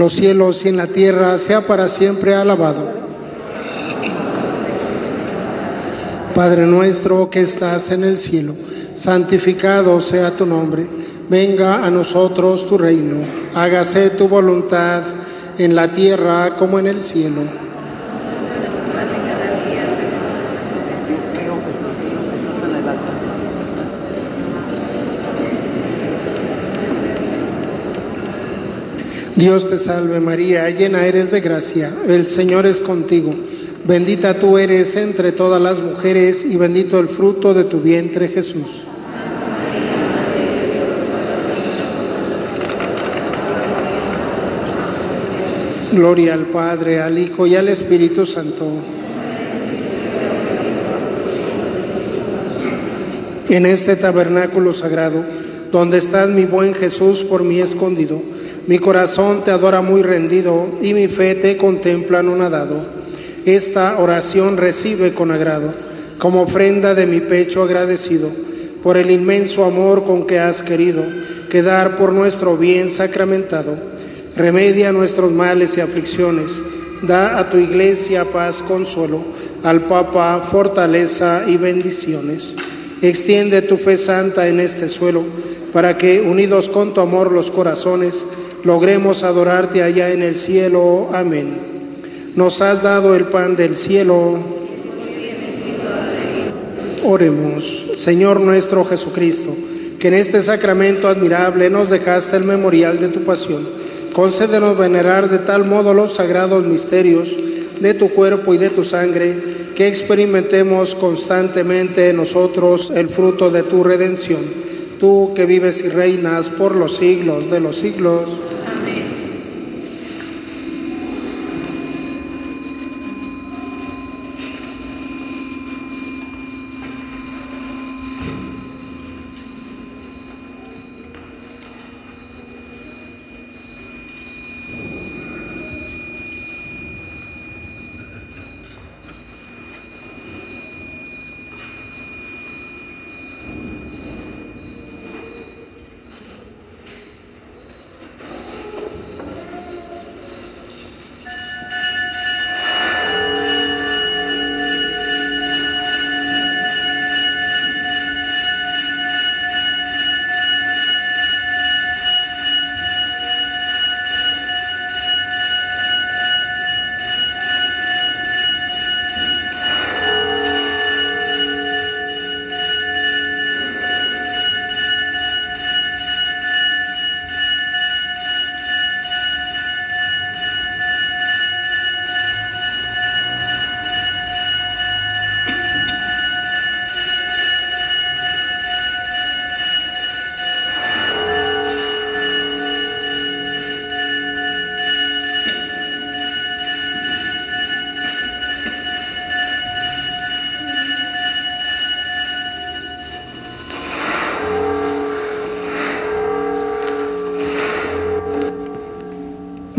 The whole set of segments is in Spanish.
los cielos y en la tierra, sea para siempre alabado. Padre nuestro que estás en el cielo, santificado sea tu nombre, venga a nosotros tu reino, hágase tu voluntad en la tierra como en el cielo. Dios te salve María, llena eres de gracia, el Señor es contigo, bendita tú eres entre todas las mujeres y bendito el fruto de tu vientre Jesús. Gloria al Padre, al Hijo y al Espíritu Santo. En este tabernáculo sagrado, donde estás mi buen Jesús por mí escondido, mi corazón te adora muy rendido y mi fe te contempla anonadado. Esta oración recibe con agrado, como ofrenda de mi pecho agradecido, por el inmenso amor con que has querido quedar por nuestro bien sacramentado. Remedia nuestros males y aflicciones. Da a tu iglesia paz, consuelo, al Papa fortaleza y bendiciones. Extiende tu fe santa en este suelo, para que, unidos con tu amor los corazones, logremos adorarte allá en el cielo. Amén. Nos has dado el pan del cielo. Oremos, Señor nuestro Jesucristo, que en este sacramento admirable nos dejaste el memorial de tu pasión. Concédenos venerar de tal modo los sagrados misterios de tu cuerpo y de tu sangre, que experimentemos constantemente en nosotros el fruto de tu redención. Tú que vives y reinas por los siglos de los siglos.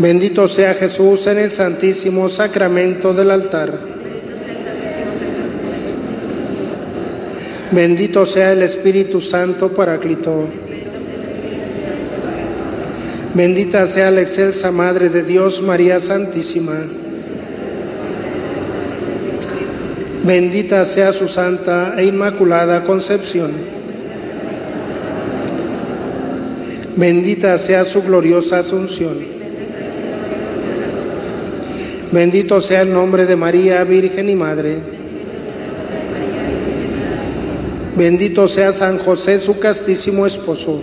Bendito sea Jesús en el santísimo sacramento del altar. Bendito sea el Espíritu Santo Paráclito. Bendita sea la excelsa Madre de Dios, María Santísima. Bendita sea su santa e inmaculada concepción. Bendita sea su gloriosa asunción. Bendito sea el nombre de María, Virgen y Madre. Bendito sea San José, su castísimo esposo.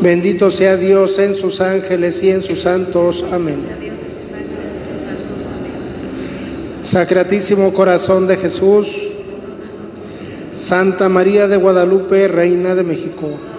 Bendito sea Dios en sus ángeles y en sus santos. Amén. Sacratísimo corazón de Jesús, Santa María de Guadalupe, Reina de México.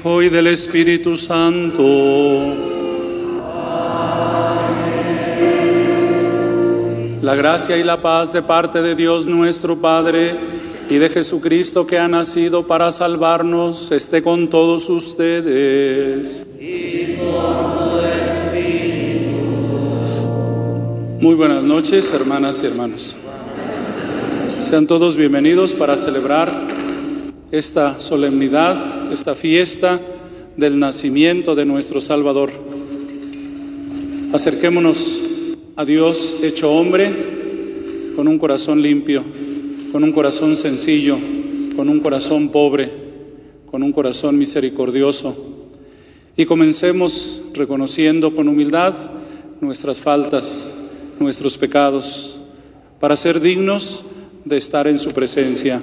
Hijo y del Espíritu Santo. La gracia y la paz de parte de Dios nuestro Padre y de Jesucristo que ha nacido para salvarnos esté con todos ustedes. Muy buenas noches, hermanas y hermanos. Sean todos bienvenidos para celebrar esta solemnidad, esta fiesta del nacimiento de nuestro Salvador. Acerquémonos a Dios hecho hombre con un corazón limpio, con un corazón sencillo, con un corazón pobre, con un corazón misericordioso. Y comencemos reconociendo con humildad nuestras faltas, nuestros pecados, para ser dignos de estar en su presencia.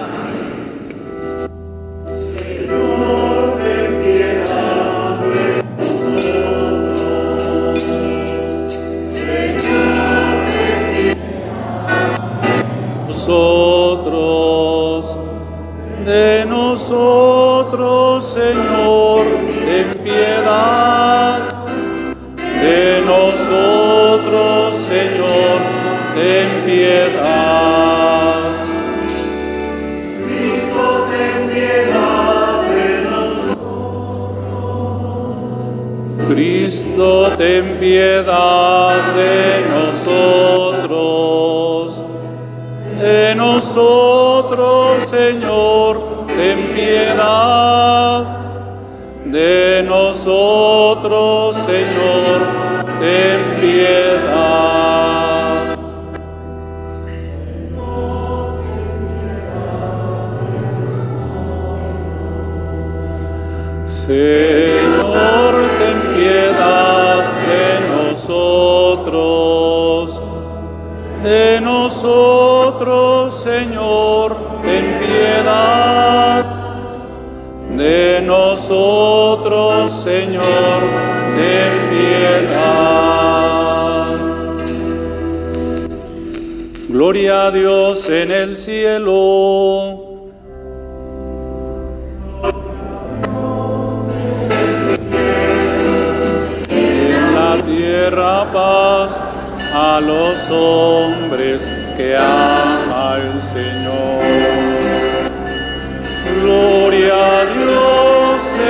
De nosotros. De nosotros, Señor, ten piedad. De nosotros, Señor, ten nosotros, Señor, ten piedad. Gloria a Dios en el cielo. en la tierra paz a los hombres que ama el Señor. Gloria a Dios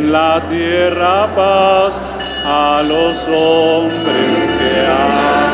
En la tierra paz a los hombres que ama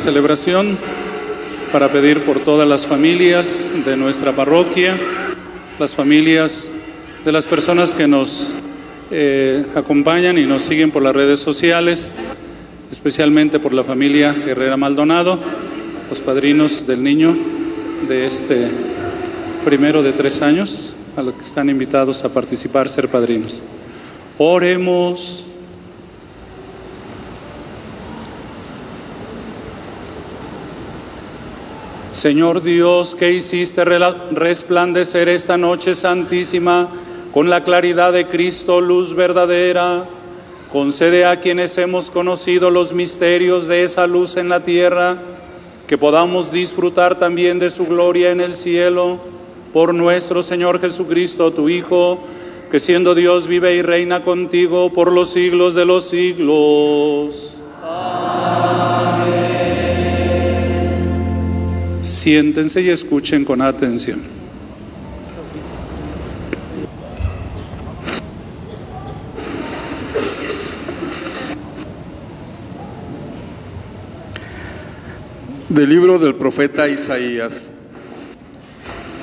Celebración para pedir por todas las familias de nuestra parroquia, las familias de las personas que nos eh, acompañan y nos siguen por las redes sociales, especialmente por la familia Herrera Maldonado, los padrinos del niño de este primero de tres años, a los que están invitados a participar, ser padrinos. Oremos. Señor Dios, que hiciste resplandecer esta noche santísima con la claridad de Cristo, luz verdadera, concede a quienes hemos conocido los misterios de esa luz en la tierra, que podamos disfrutar también de su gloria en el cielo, por nuestro Señor Jesucristo, tu Hijo, que siendo Dios vive y reina contigo por los siglos de los siglos. Siéntense y escuchen con atención. Del libro del profeta Isaías.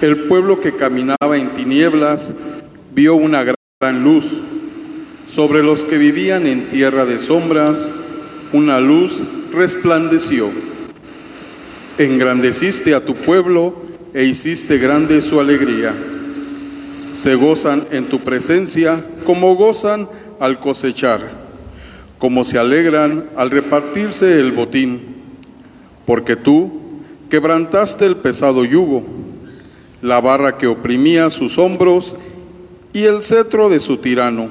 El pueblo que caminaba en tinieblas vio una gran luz. Sobre los que vivían en tierra de sombras, una luz resplandeció. Engrandeciste a tu pueblo e hiciste grande su alegría. Se gozan en tu presencia como gozan al cosechar, como se alegran al repartirse el botín porque tú quebrantaste el pesado yugo, la barra que oprimía sus hombros y el cetro de su tirano,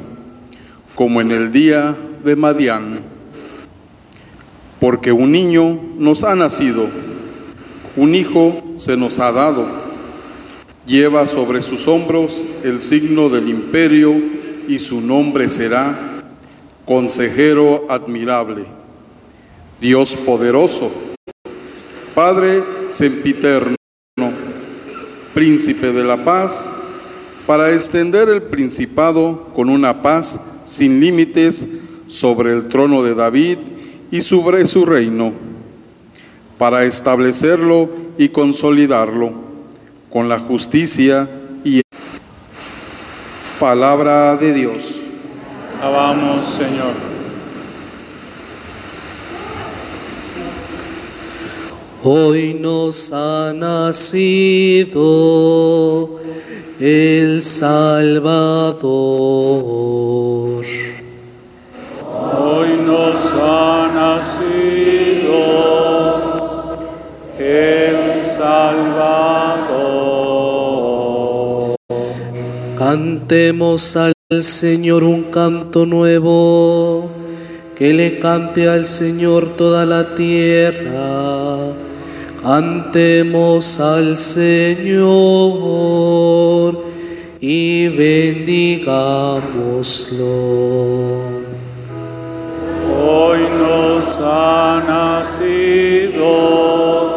como en el día de Madián. Porque un niño nos ha nacido, un hijo se nos ha dado, lleva sobre sus hombros el signo del imperio y su nombre será Consejero admirable, Dios poderoso Padre sempiterno, príncipe de la paz, para extender el principado con una paz sin límites sobre el trono de David y sobre su reino, para establecerlo y consolidarlo con la justicia y palabra de Dios. Alabamos, Señor. Hoy nos ha nacido el Salvador. Cantemos al Señor un canto nuevo, que le cante al Señor toda la tierra. Cantemos al Señor y bendigámoslo. Hoy nos ha nacido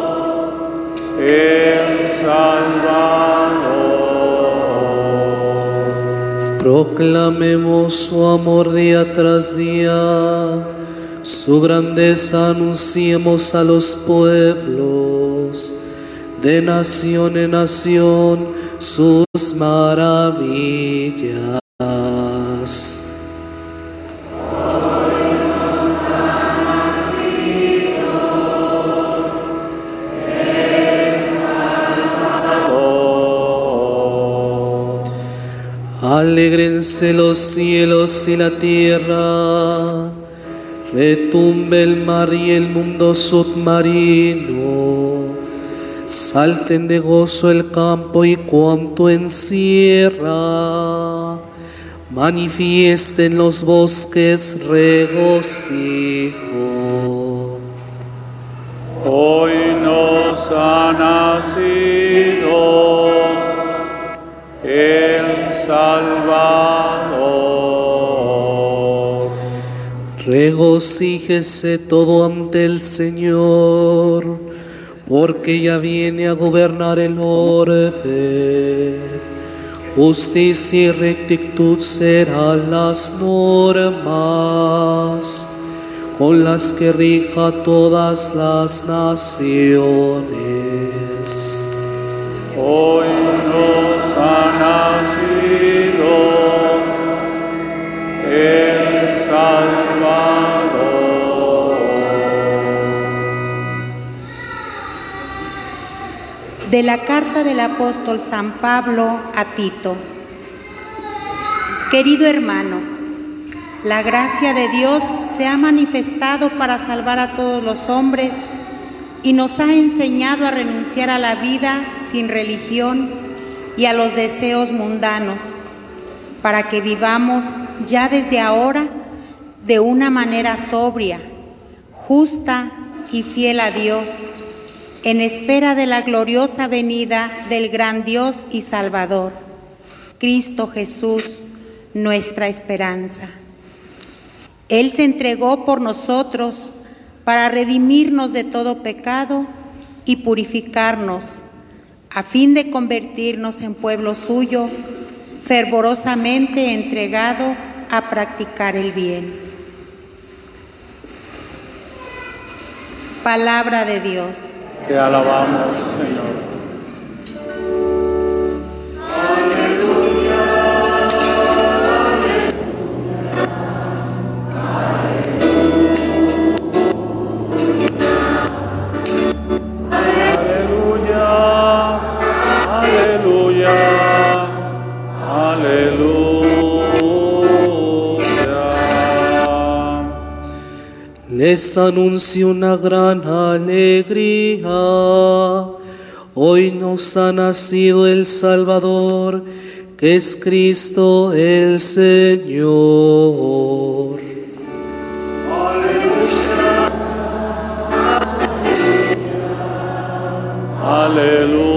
Proclamemos su amor día tras día, su grandeza anunciemos a los pueblos, de nación en nación sus maravillas. Alégrense los cielos y la tierra, retumbe el mar y el mundo submarino, salten de gozo el campo y cuanto encierra, manifiesten los bosques regocijo. Regocíjese todo ante el Señor, porque ya viene a gobernar el orbe. Justicia y rectitud serán las normas con las que rija todas las naciones. Hoy De la carta del apóstol San Pablo a Tito. Querido hermano, la gracia de Dios se ha manifestado para salvar a todos los hombres y nos ha enseñado a renunciar a la vida sin religión y a los deseos mundanos, para que vivamos ya desde ahora de una manera sobria, justa y fiel a Dios, en espera de la gloriosa venida del gran Dios y Salvador, Cristo Jesús, nuestra esperanza. Él se entregó por nosotros para redimirnos de todo pecado y purificarnos, a fin de convertirnos en pueblo suyo, fervorosamente entregado a practicar el bien. Palabra de Dios. Te alabamos, Señor. Les anuncio una gran alegría. Hoy nos ha nacido el Salvador, que es Cristo el Señor. Aleluya,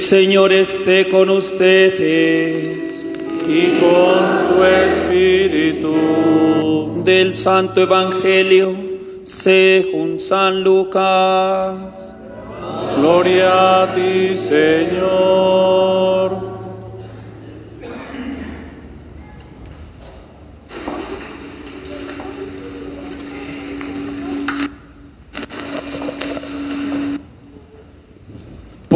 Señor esté con ustedes. Y con tu espíritu, Del Santo Evangelio según San Lucas. gloria a ti, Señor.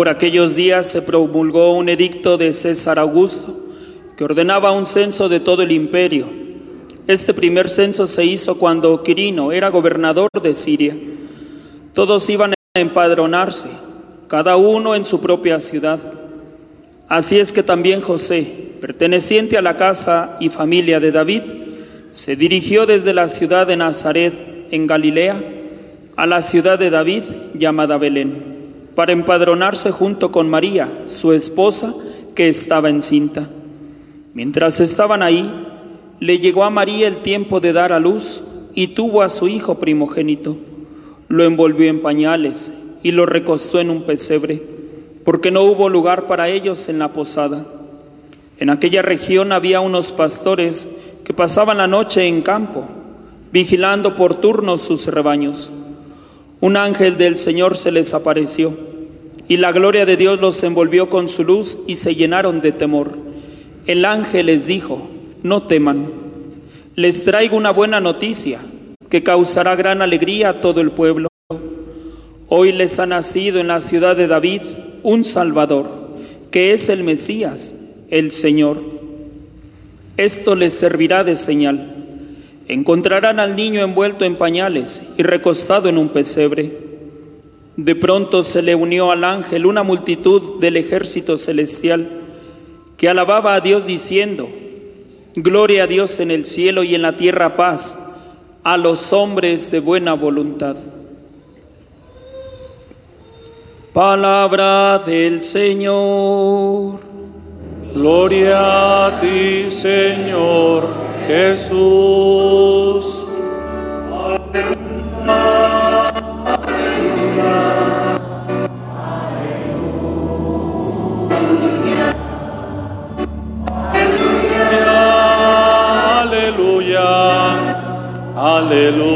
Por aquellos días se promulgó un edicto de César Augusto que ordenaba un censo de todo el imperio. Este primer censo se hizo cuando Quirino era gobernador de Siria. Todos iban a empadronarse, cada uno en su propia ciudad. Así es que también José, perteneciente a la casa y familia de David, se dirigió desde la ciudad de Nazaret, en Galilea, a la ciudad de David llamada Belén, para empadronarse junto con María, su esposa, que estaba encinta. Mientras estaban ahí, le llegó a María el tiempo de dar a luz y tuvo a su hijo primogénito. Lo envolvió en pañales y lo recostó en un pesebre, porque no hubo lugar para ellos en la posada. En aquella región había unos pastores que pasaban la noche en campo, vigilando por turnos sus rebaños. Un ángel del Señor se les apareció, y la gloria de Dios los envolvió con su luz y se llenaron de temor. El ángel les dijo, no teman, les traigo una buena noticia que causará gran alegría a todo el pueblo. Hoy les ha nacido en la ciudad de David un Salvador, que es el Mesías, el Señor. Esto les servirá de señal. Encontrarán al niño envuelto en pañales y recostado en un pesebre. De pronto se le unió al ángel una multitud del ejército celestial que alababa a Dios diciendo, Gloria a Dios en el cielo y en la tierra paz a los hombres de buena voluntad. Palabra del Señor. Gloria a ti, Señor Jesús. Aleluya, aleluya.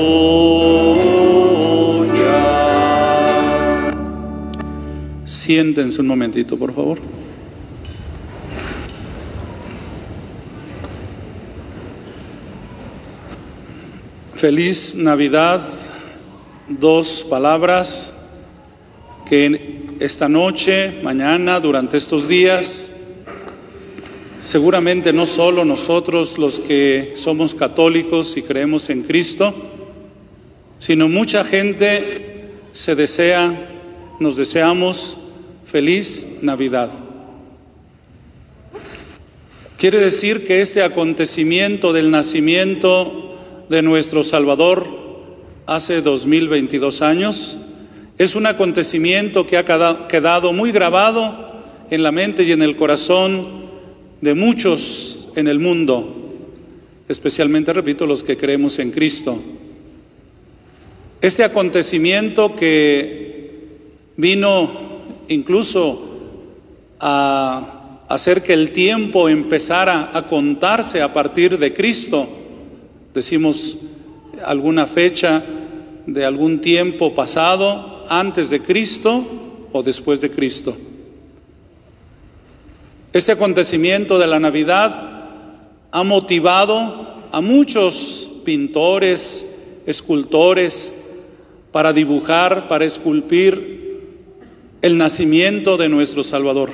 Siéntense un momentito, por favor. Feliz Navidad, dos palabras que esta noche, mañana, durante estos días, seguramente no solo nosotros los que somos católicos y creemos en Cristo, sino mucha gente se desea, nos deseamos feliz Navidad. Quiere decir que este acontecimiento del nacimiento de nuestro Salvador hace 2022 años es un acontecimiento que ha quedado muy grabado en la mente y en el corazón de muchos en el mundo, especialmente, repito, los que creemos en Cristo. Este acontecimiento que vino incluso a hacer que el tiempo empezara a contarse a partir de Cristo, decimos alguna fecha de algún tiempo pasado, antes de Cristo o después de Cristo. Este acontecimiento de la Navidad ha motivado a muchos pintores, escultores, para dibujar, para esculpir el nacimiento de nuestro Salvador.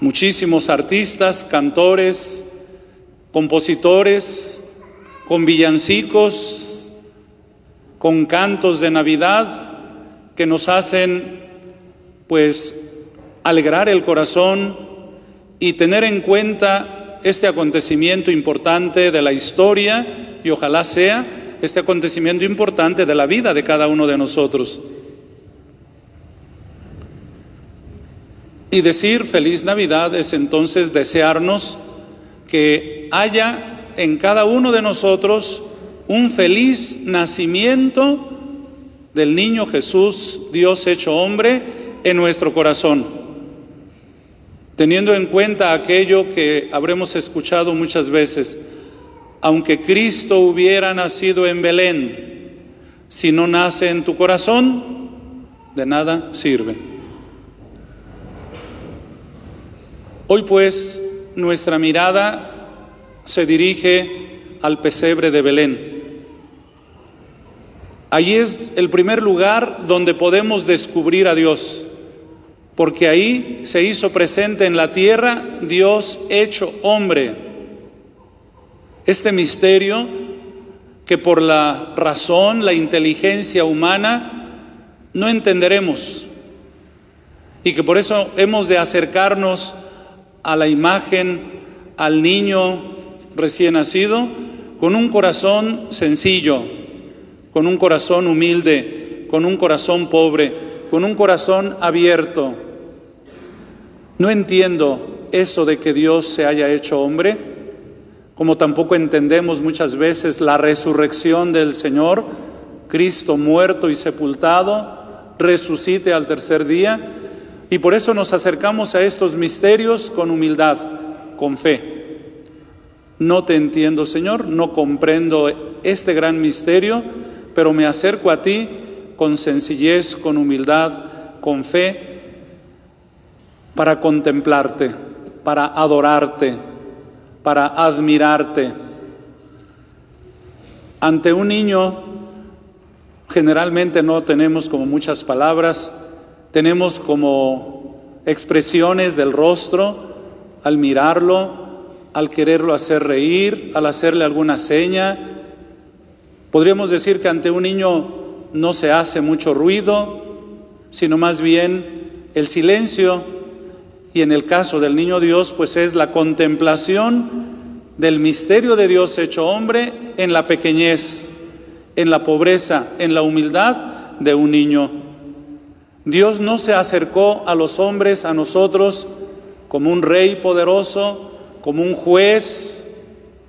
Muchísimos artistas, cantores, compositores, con villancicos, con cantos de Navidad que nos hacen pues alegrar el corazón y tener en cuenta este acontecimiento importante de la historia y ojalá sea este acontecimiento importante de la vida de cada uno de nosotros. Y decir feliz Navidad es entonces desearnos que haya en cada uno de nosotros un feliz nacimiento del niño Jesús, Dios hecho hombre, en nuestro corazón. Teniendo en cuenta aquello que habremos escuchado muchas veces, aunque Cristo hubiera nacido en Belén, si no nace en tu corazón, de nada sirve. Hoy pues nuestra mirada se dirige al pesebre de Belén. Allí es el primer lugar donde podemos descubrir a Dios, porque ahí se hizo presente en la tierra Dios hecho hombre. Este misterio que por la razón, la inteligencia humana no entenderemos y que por eso hemos de acercarnos a la imagen, al niño recién nacido, con un corazón sencillo, con un corazón humilde, con un corazón pobre, con un corazón abierto. No entiendo eso de que Dios se haya hecho hombre, como tampoco entendemos muchas veces la resurrección del Señor, Cristo muerto y sepultado, resucite al tercer día y por eso nos acercamos a estos misterios con humildad, con fe. No te entiendo, Señor, no comprendo este gran misterio, pero me acerco a ti con sencillez, con humildad, con fe, para contemplarte, para adorarte, para admirarte. Ante un niño generalmente no tenemos como muchas palabras, tenemos como expresiones del rostro, al mirarlo, al quererlo hacer reír, al hacerle alguna seña. Podríamos decir que ante un niño no se hace mucho ruido, sino más bien el silencio. Y en el caso del niño Dios, pues es la contemplación del misterio de Dios hecho hombre en la pequeñez, en la pobreza, en la humildad de un niño. Dios no se acercó a los hombres, a nosotros, como un rey poderoso, como un juez,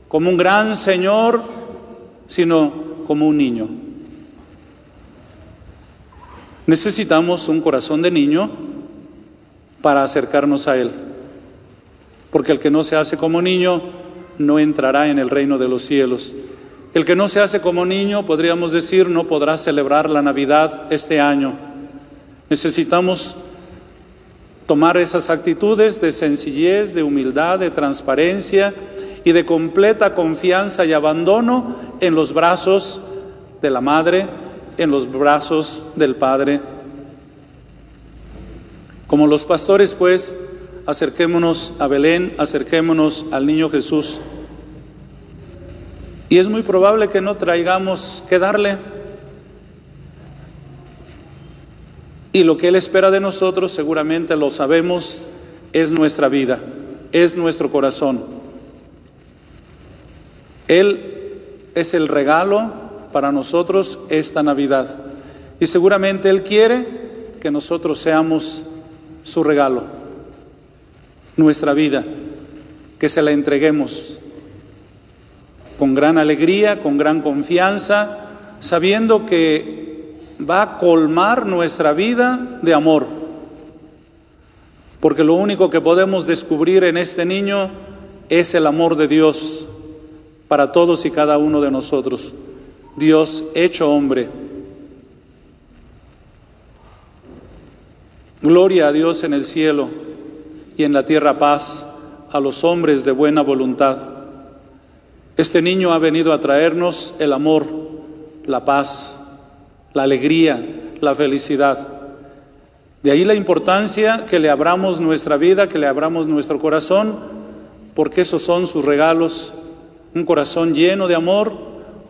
como un gran señor, sino como un niño. Necesitamos un corazón de niño para acercarnos a Él, porque el que no se hace como niño no entrará en el reino de los cielos. El que no se hace como niño, podríamos decir, no podrá celebrar la Navidad este año. Necesitamos tomar esas actitudes de sencillez, de humildad, de transparencia y de completa confianza y abandono en los brazos de la Madre, en los brazos del Padre. Como los pastores, pues, acerquémonos a Belén, acerquémonos al niño Jesús. Y es muy probable que no traigamos que darle. Y lo que Él espera de nosotros, seguramente lo sabemos, es nuestra vida, es nuestro corazón. Él es el regalo para nosotros esta Navidad. Y seguramente Él quiere que nosotros seamos su regalo, nuestra vida, que se la entreguemos con gran alegría, con gran confianza, sabiendo que va a colmar nuestra vida de amor. Porque lo único que podemos descubrir en este niño es el amor de Dios para todos y cada uno de nosotros. Dios hecho hombre. Gloria a Dios en el cielo y en la tierra paz a los hombres de buena voluntad. Este niño ha venido a traernos el amor, la paz, la alegría, la felicidad. De ahí la importancia que le abramos nuestra vida, que le abramos nuestro corazón, porque esos son sus regalos, un corazón lleno de amor,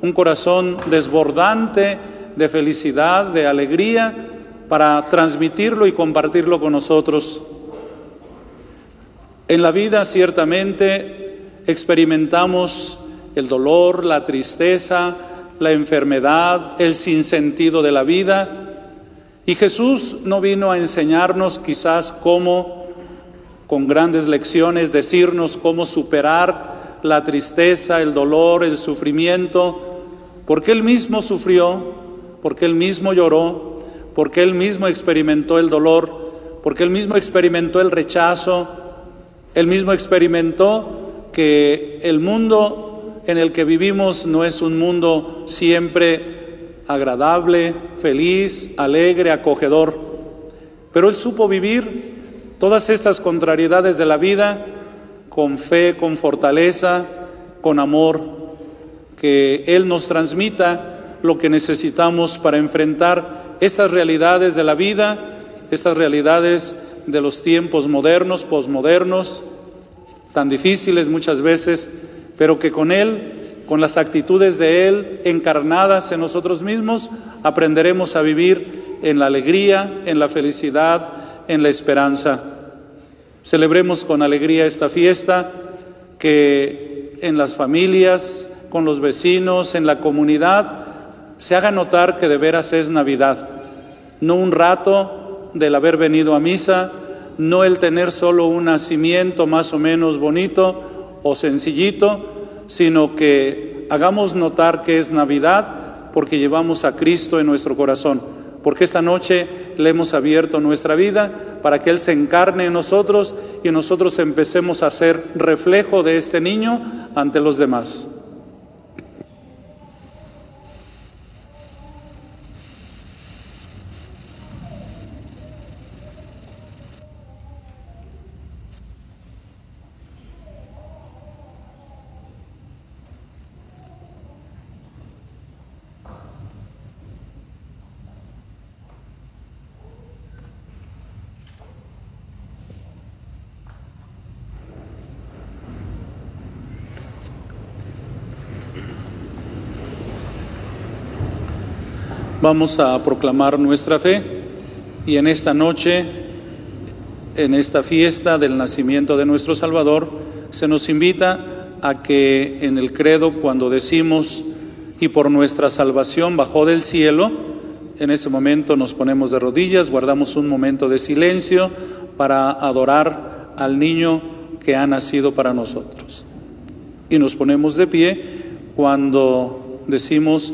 un corazón desbordante de felicidad, de alegría, para transmitirlo y compartirlo con nosotros. En la vida ciertamente experimentamos el dolor, la tristeza, la enfermedad, el sinsentido de la vida. Y Jesús no vino a enseñarnos quizás cómo, con grandes lecciones, decirnos cómo superar la tristeza, el dolor, el sufrimiento, porque Él mismo sufrió, porque Él mismo lloró, porque Él mismo experimentó el dolor, porque Él mismo experimentó el rechazo, Él mismo experimentó que el mundo en el que vivimos no es un mundo siempre agradable, feliz, alegre, acogedor, pero Él supo vivir todas estas contrariedades de la vida con fe, con fortaleza, con amor, que Él nos transmita lo que necesitamos para enfrentar estas realidades de la vida, estas realidades de los tiempos modernos, posmodernos, tan difíciles muchas veces, pero que con Él, con las actitudes de Él encarnadas en nosotros mismos, aprenderemos a vivir en la alegría, en la felicidad, en la esperanza. Celebremos con alegría esta fiesta, que en las familias, con los vecinos, en la comunidad, se haga notar que de veras es Navidad, no un rato del haber venido a misa, no el tener solo un nacimiento más o menos bonito, o sencillito, sino que hagamos notar que es Navidad porque llevamos a Cristo en nuestro corazón, porque esta noche le hemos abierto nuestra vida para que Él se encarne en nosotros y nosotros empecemos a ser reflejo de este niño ante los demás. Vamos a proclamar nuestra fe y en esta noche, en esta fiesta del nacimiento de nuestro Salvador, se nos invita a que en el credo cuando decimos y por nuestra salvación bajó del cielo, en ese momento nos ponemos de rodillas, guardamos un momento de silencio para adorar al niño que ha nacido para nosotros. Y nos ponemos de pie cuando decimos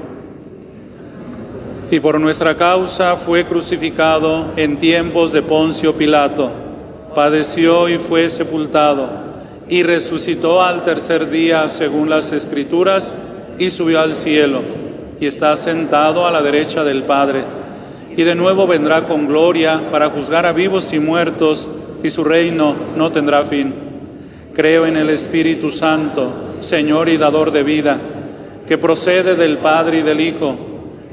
Y por nuestra causa fue crucificado en tiempos de Poncio Pilato. Padeció y fue sepultado. Y resucitó al tercer día según las Escrituras y subió al cielo. Y está sentado a la derecha del Padre. Y de nuevo vendrá con gloria para juzgar a vivos y muertos, y su reino no tendrá fin. Creo en el Espíritu Santo, Señor y dador de vida, que procede del Padre y del Hijo,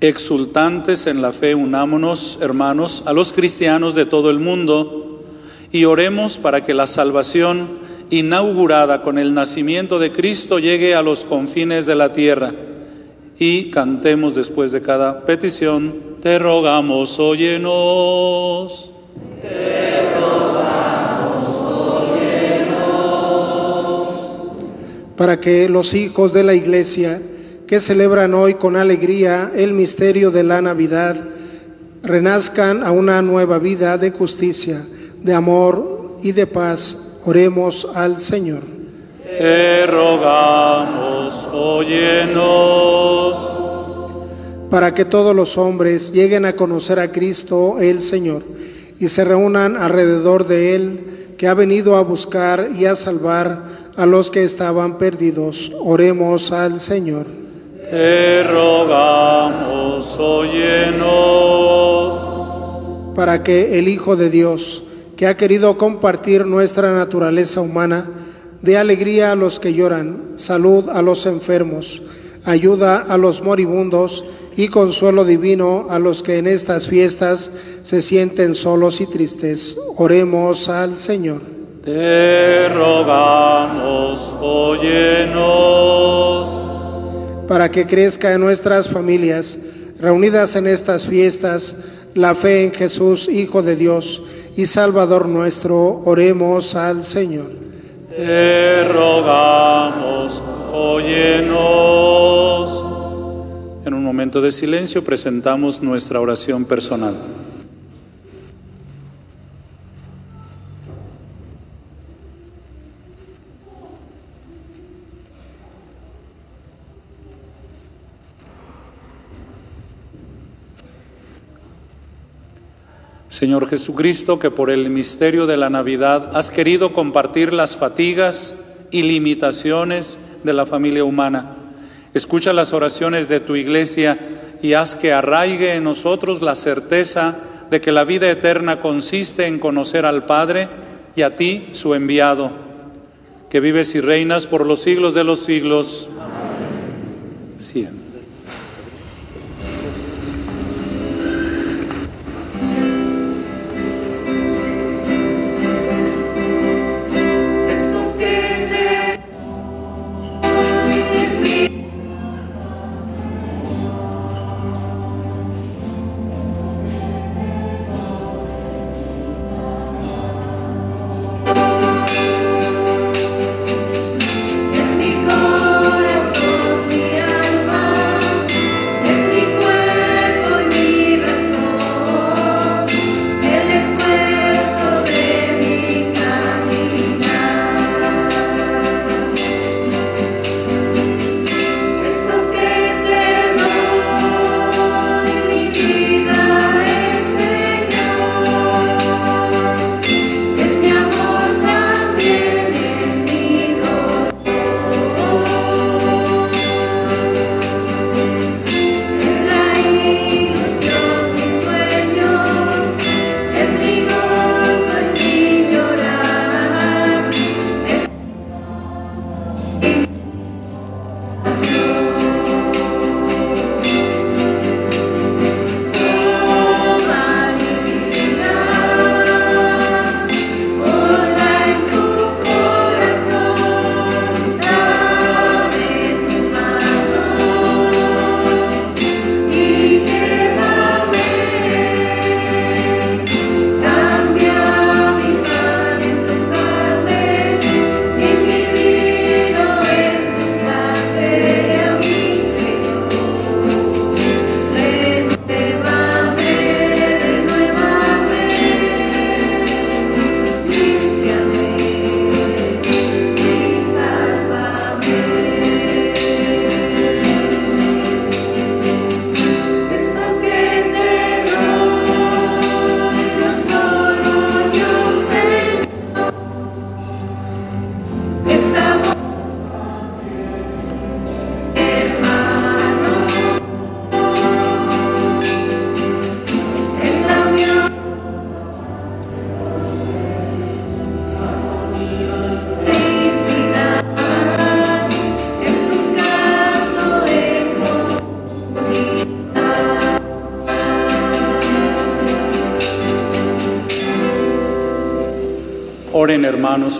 Exultantes en la fe, unámonos, hermanos, a los cristianos de todo el mundo y oremos para que la salvación inaugurada con el nacimiento de Cristo llegue a los confines de la tierra. Y cantemos después de cada petición, te rogamos, óyenos. Te rogamos, óyenos. Para que los hijos de la iglesia que celebran hoy con alegría el misterio de la Navidad, renazcan a una nueva vida de justicia, de amor y de paz. Oremos al Señor. Te rogamos, óyenos. Para que todos los hombres lleguen a conocer a Cristo el Señor y se reúnan alrededor de Él, que ha venido a buscar y a salvar a los que estaban perdidos. Oremos al Señor. Te rogamos, óyenos. Para que el Hijo de Dios, que ha querido compartir nuestra naturaleza humana, dé alegría a los que lloran, salud a los enfermos, ayuda a los moribundos y consuelo divino a los que en estas fiestas se sienten solos y tristes. Oremos al Señor. Te rogamos, óyenos para que crezca en nuestras familias, reunidas en estas fiestas, la fe en Jesús, Hijo de Dios y Salvador nuestro, oremos al Señor. Te rogamos, óyenos. En un momento de silencio presentamos nuestra oración personal. Señor Jesucristo, que por el misterio de la Navidad has querido compartir las fatigas y limitaciones de la familia humana. Escucha las oraciones de tu iglesia y haz que arraigue en nosotros la certeza de que la vida eterna consiste en conocer al Padre y a ti, su enviado, que vives y reinas por los siglos de los siglos. Siempre.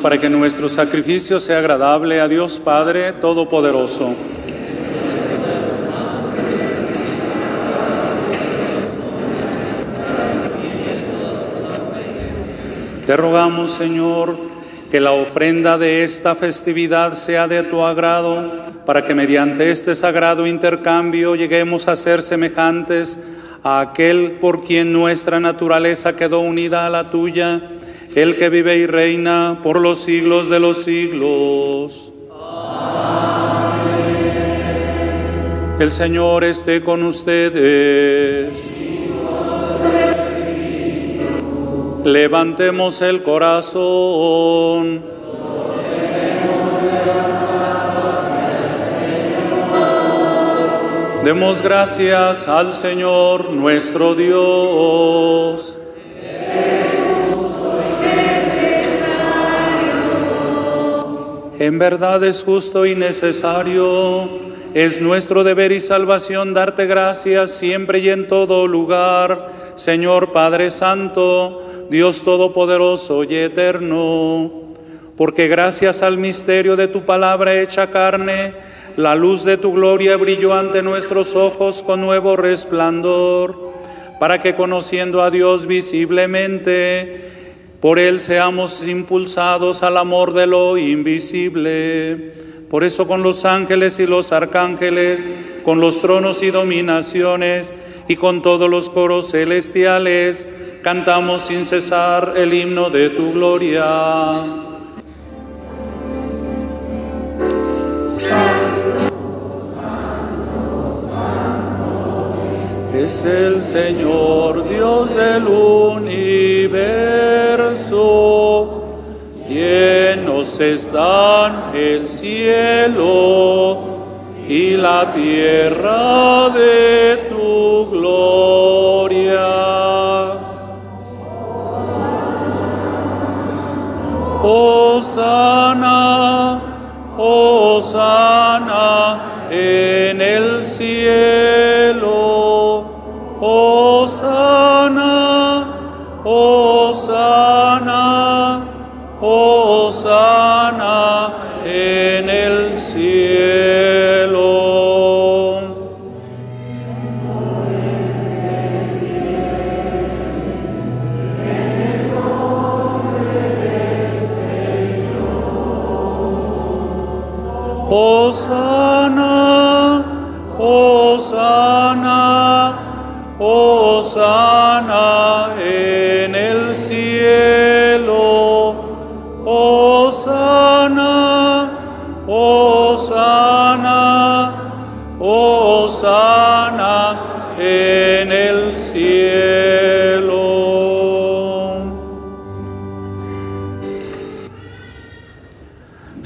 Para que nuestro sacrificio sea agradable a Dios Padre Todopoderoso. Te rogamos, Señor, que la ofrenda de esta festividad sea de tu agrado, para que mediante este sagrado intercambio lleguemos a ser semejantes a aquel por quien nuestra naturaleza quedó unida a la tuya, el que vive y reina por los siglos de los siglos. El Señor esté con ustedes. Levantemos el corazón. Demos gracias al Señor nuestro Dios. En verdad es justo y necesario, es nuestro deber y salvación darte gracias siempre y en todo lugar, Señor Padre Santo, Dios Todopoderoso y Eterno, porque gracias al misterio de tu palabra hecha carne, la luz de tu gloria brilló ante nuestros ojos con nuevo resplandor, para que conociendo a Dios visiblemente, por Él seamos impulsados al amor de lo invisible. Por eso con los ángeles y los arcángeles, con los tronos y dominaciones, y con todos los coros celestiales, cantamos sin cesar el himno de tu gloria. Es el Señor Dios del universo, llenos están el cielo y la tierra de tu gloria. Osana, Osana en el cielo. ouça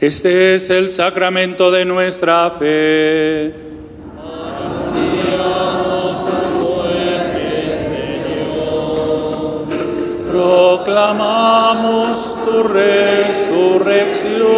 Este es el sacramento de nuestra fe. Proclamamos tu resurrección.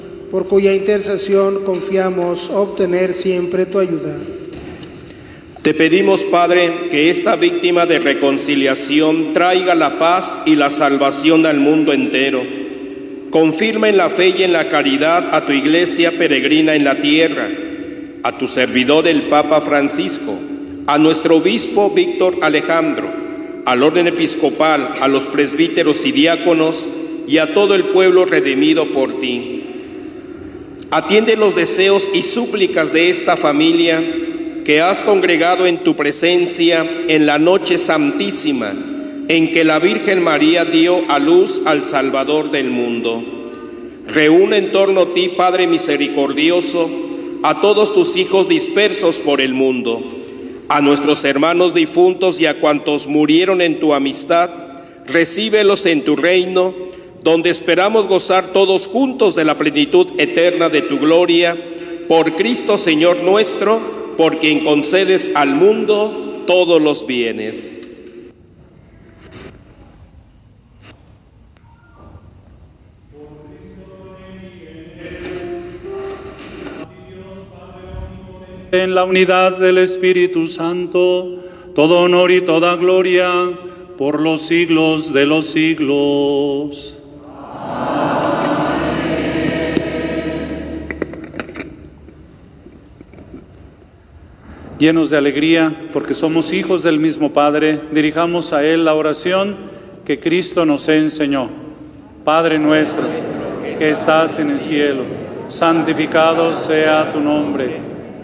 por cuya intercesión confiamos obtener siempre tu ayuda. Te pedimos, Padre, que esta víctima de reconciliación traiga la paz y la salvación al mundo entero. Confirma en la fe y en la caridad a tu iglesia peregrina en la tierra, a tu servidor el Papa Francisco, a nuestro obispo Víctor Alejandro, al orden episcopal, a los presbíteros y diáconos y a todo el pueblo redimido por ti. Atiende los deseos y súplicas de esta familia que has congregado en tu presencia en la noche santísima en que la Virgen María dio a luz al Salvador del mundo. Reúne en torno a ti, Padre misericordioso, a todos tus hijos dispersos por el mundo, a nuestros hermanos difuntos y a cuantos murieron en tu amistad, recíbelos en tu reino donde esperamos gozar todos juntos de la plenitud eterna de tu gloria, por Cristo Señor nuestro, por quien concedes al mundo todos los bienes. En la unidad del Espíritu Santo, todo honor y toda gloria por los siglos de los siglos. Llenos de alegría, porque somos hijos del mismo Padre, dirijamos a Él la oración que Cristo nos enseñó. Padre nuestro, que estás en el cielo, santificado sea tu nombre.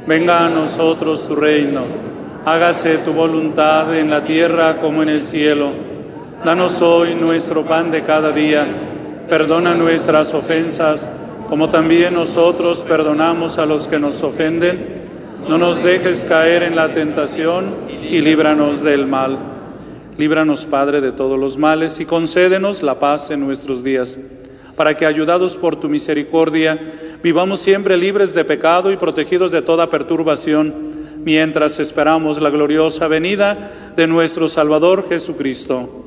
Venga a nosotros tu reino. Hágase tu voluntad en la tierra como en el cielo. Danos hoy nuestro pan de cada día. Perdona nuestras ofensas, como también nosotros perdonamos a los que nos ofenden no nos dejes caer en la tentación y líbranos del mal. Líbranos, Padre, de todos los males y concédenos la paz en nuestros días, para que, ayudados por tu misericordia, vivamos siempre libres de pecado y protegidos de toda perturbación, mientras esperamos la gloriosa venida de nuestro Salvador Jesucristo.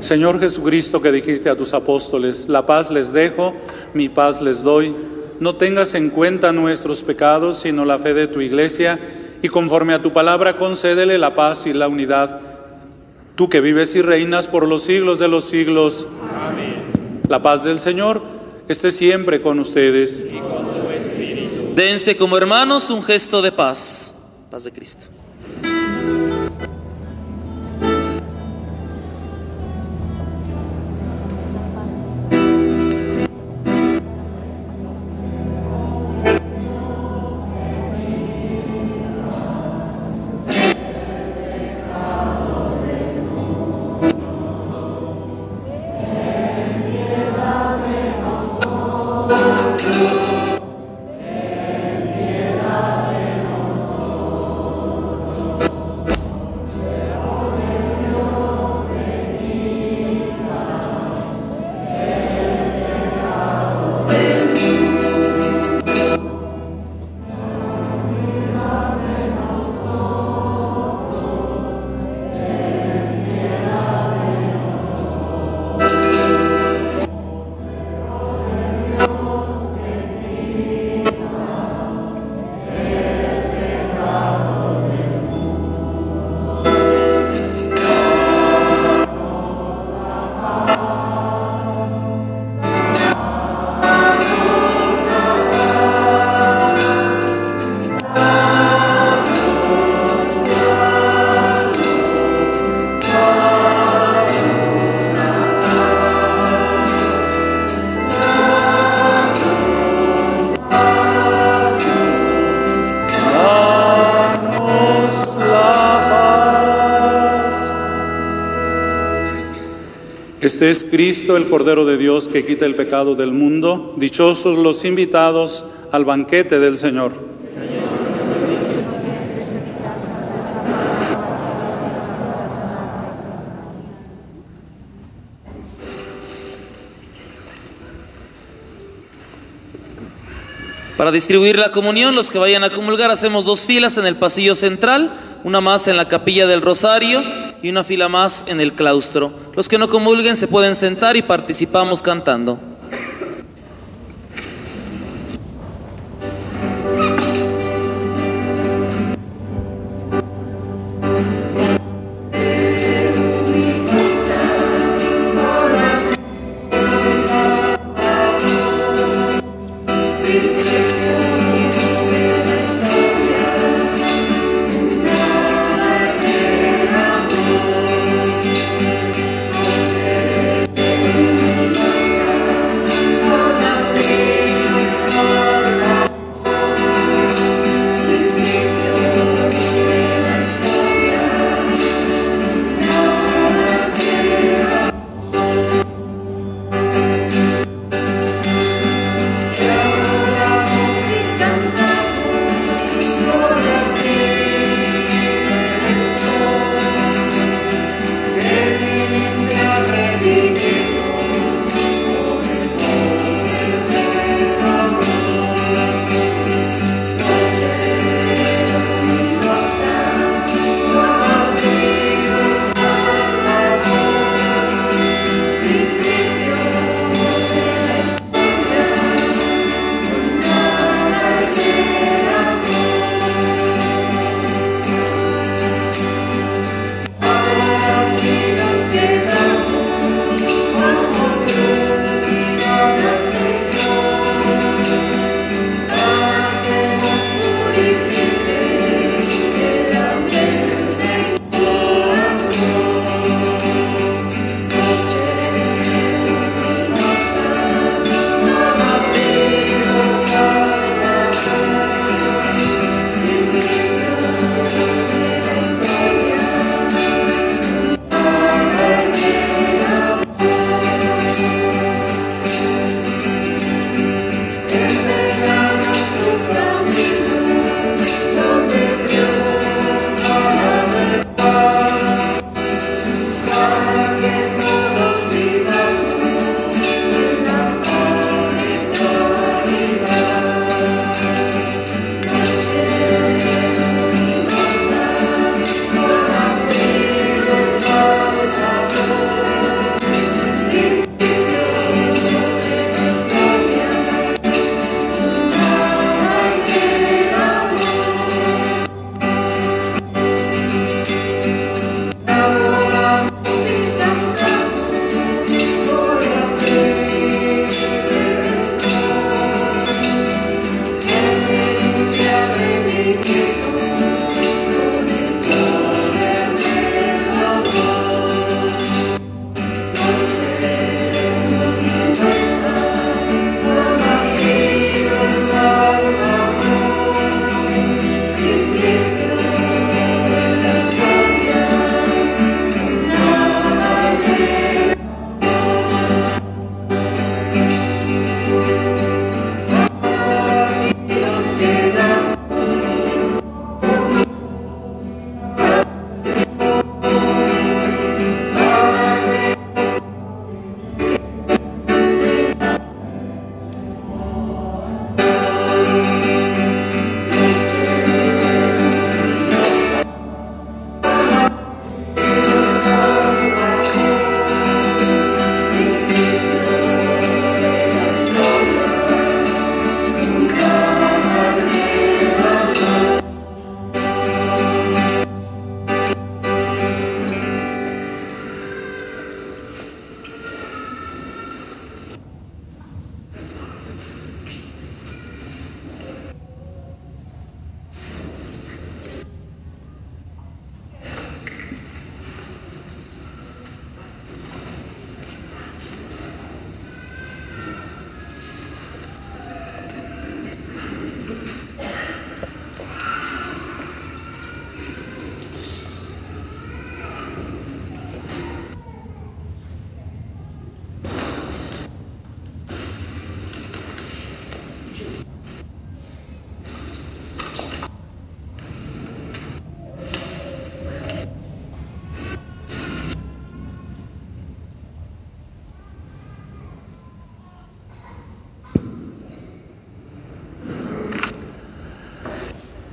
Señor Jesucristo que dijiste a tus apóstoles, la paz les dejo, mi paz les doy, no tengas en cuenta nuestros pecados, sino la fe de tu iglesia, y conforme a tu palabra concédele la paz y la unidad. Tú que vives y reinas por los siglos de los siglos. Amén. La paz del Señor esté siempre con ustedes. Y con tu espíritu. Dense como hermanos un gesto de paz. Paz de Cristo. Este es Cristo, el Cordero de Dios, que quita el pecado del mundo. Dichosos los invitados al banquete del Señor. Para distribuir la comunión, los que vayan a comulgar, hacemos dos filas en el pasillo central, una más en la capilla del Rosario y una fila más en el claustro. Los que no comulguen se pueden sentar y participamos cantando.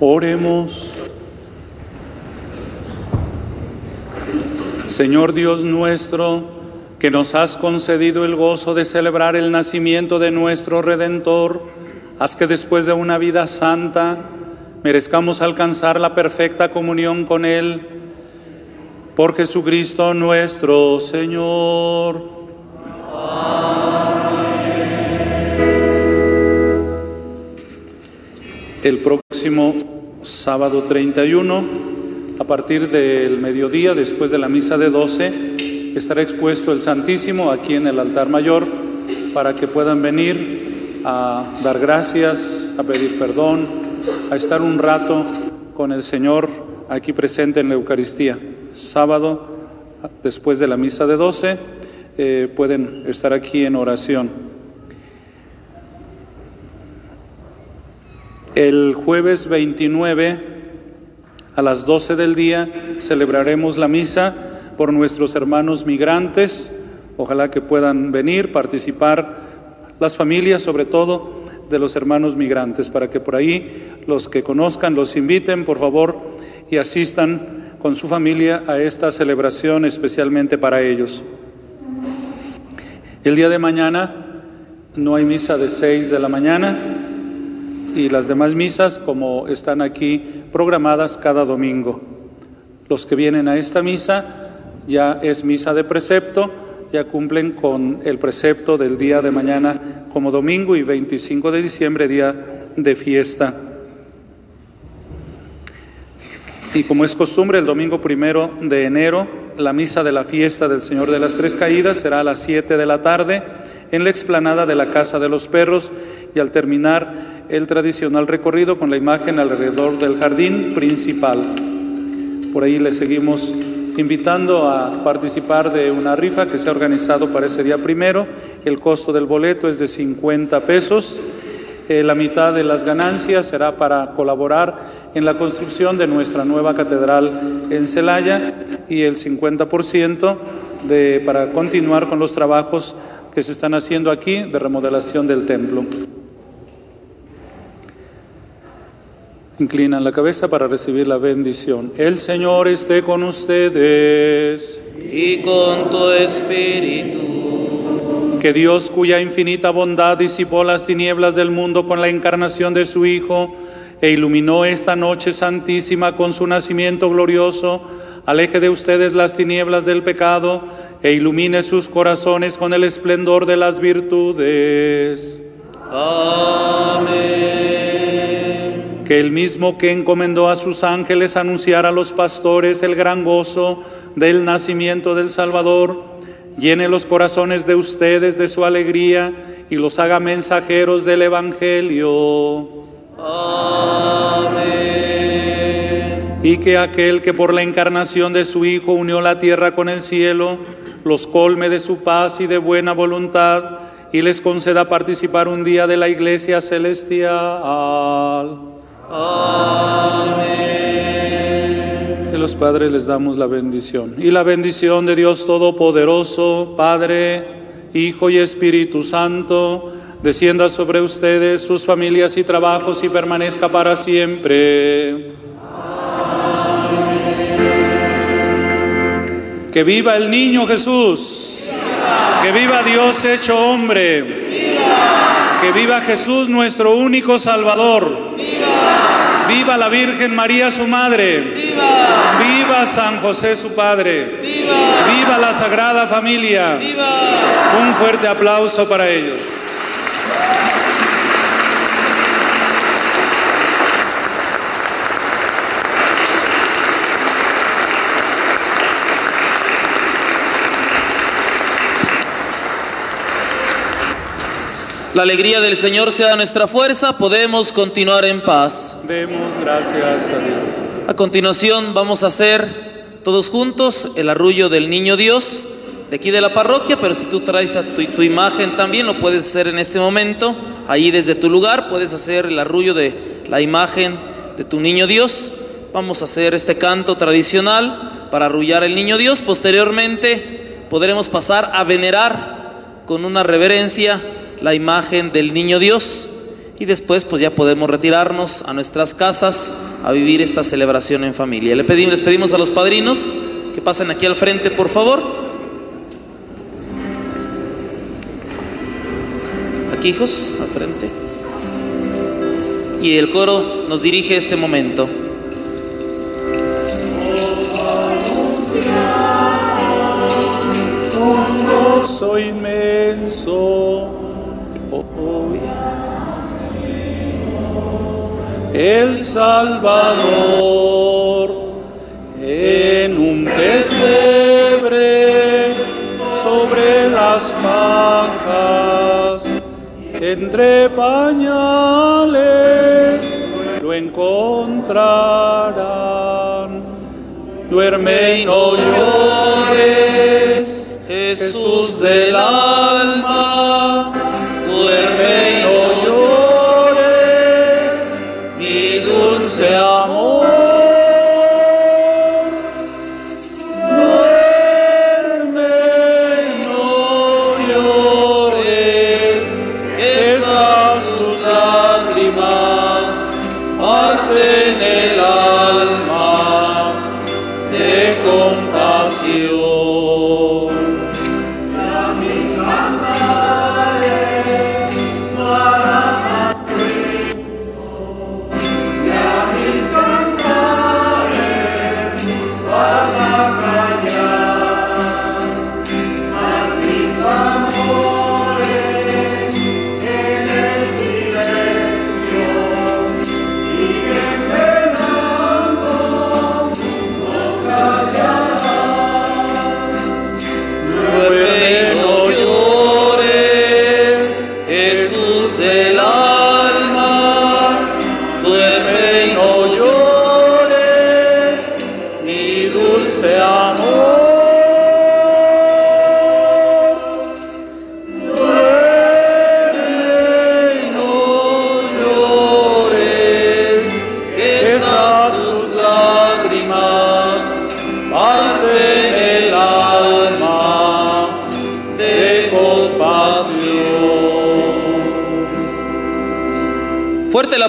Oremos. Señor Dios nuestro, que nos has concedido el gozo de celebrar el nacimiento de nuestro Redentor, haz que después de una vida santa merezcamos alcanzar la perfecta comunión con Él. Por Jesucristo nuestro Señor. El próximo sábado 31, a partir del mediodía, después de la misa de 12, estará expuesto el Santísimo aquí en el altar mayor para que puedan venir a dar gracias, a pedir perdón, a estar un rato con el Señor aquí presente en la Eucaristía. Sábado, después de la misa de 12, eh, pueden estar aquí en oración. El jueves 29 a las 12 del día celebraremos la misa por nuestros hermanos migrantes. Ojalá que puedan venir, participar, las familias sobre todo de los hermanos migrantes, para que por ahí los que conozcan los inviten, por favor, y asistan con su familia a esta celebración especialmente para ellos. El día de mañana no hay misa de 6 de la mañana, y las demás misas como están aquí programadas cada domingo. Los que vienen a esta misa ya es misa de precepto, ya cumplen con el precepto del día de mañana como domingo y 25 de diciembre día de fiesta. Y como es costumbre, el domingo primero de enero, la misa de la fiesta del Señor de las Tres Caídas será a las 7 de la tarde en la explanada de la Casa de los Perros y al terminar el tradicional recorrido con la imagen alrededor del jardín principal. Por ahí le seguimos invitando a participar de una rifa que se ha organizado para ese día primero. El costo del boleto es de 50 pesos. Eh, la mitad de las ganancias será para colaborar en la construcción de nuestra nueva catedral en Celaya y el 50% de, para continuar con los trabajos que se están haciendo aquí de remodelación del templo. Inclinan la cabeza para recibir la bendición. El Señor esté con ustedes. Y con tu espíritu. Que Dios, cuya infinita bondad disipó las tinieblas del mundo con la encarnación de su Hijo e iluminó esta noche santísima con su nacimiento glorioso, aleje de ustedes las tinieblas del pecado e ilumine sus corazones con el esplendor de las virtudes. Amén que el mismo que encomendó a sus ángeles anunciar a los pastores el gran gozo del nacimiento del Salvador, llene los corazones de ustedes de su alegría y los haga mensajeros del Evangelio. Amén. Y que aquel que por la encarnación de su Hijo unió la tierra con el cielo, los colme de su paz y de buena voluntad y les conceda participar un día de la iglesia celestial. Amén. Que los padres les damos la bendición. Y la bendición de Dios Todopoderoso, Padre, Hijo y Espíritu Santo, descienda sobre ustedes, sus familias y trabajos y permanezca para siempre. Que viva el niño Jesús. Que viva Dios hecho hombre. Que viva Jesús nuestro único Salvador. Viva la Virgen María su madre. Viva. Viva San José su padre. Viva. Viva la Sagrada Familia. Viva. Un fuerte aplauso para ellos. La alegría del Señor sea nuestra fuerza, podemos continuar en paz. Demos gracias a Dios. A continuación vamos a hacer todos juntos el arrullo del Niño Dios de aquí de la parroquia, pero si tú traes a tu, tu imagen también lo puedes hacer en este momento, ahí desde tu lugar puedes hacer el arrullo de la imagen de tu Niño Dios. Vamos a hacer este canto tradicional para arrullar el Niño Dios. Posteriormente podremos pasar a venerar con una reverencia la imagen del niño Dios y después pues ya podemos retirarnos a nuestras casas a vivir esta celebración en familia. Le pedimos, les pedimos a los padrinos que pasen aquí al frente, por favor. Aquí, hijos, al frente. Y el coro nos dirige este momento. Soy inmenso. El Salvador en un pesebre sobre las pajas, entre pañales lo encontrarán. Duerme y no llores, Jesús del alma,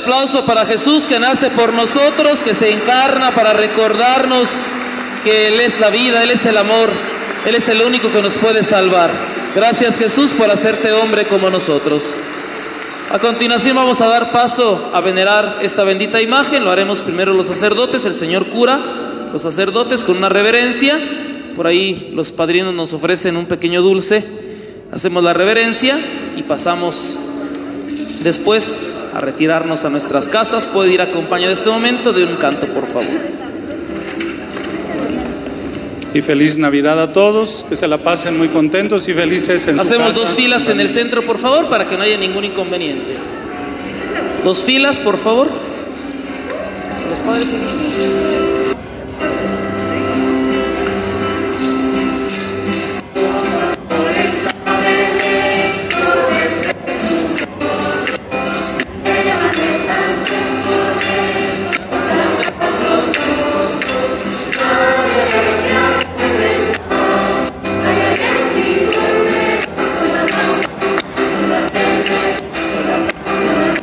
aplauso para Jesús que nace por nosotros, que se encarna para recordarnos que Él es la vida, Él es el amor, Él es el único que nos puede salvar. Gracias Jesús por hacerte hombre como nosotros. A continuación vamos a dar paso a venerar esta bendita imagen. Lo haremos primero los sacerdotes, el Señor cura, los sacerdotes con una reverencia. Por ahí los padrinos nos ofrecen un pequeño dulce. Hacemos la reverencia y pasamos después a retirarnos a nuestras casas. Puede ir acompañado de este momento de un canto, por favor. Y feliz Navidad a todos, que se la pasen muy contentos y felices en su Hacemos casa. dos filas en el centro, por favor, para que no haya ningún inconveniente. Dos filas, por favor. Los padres.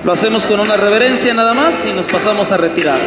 Lo hacemos con una reverencia nada más y nos pasamos a retirar.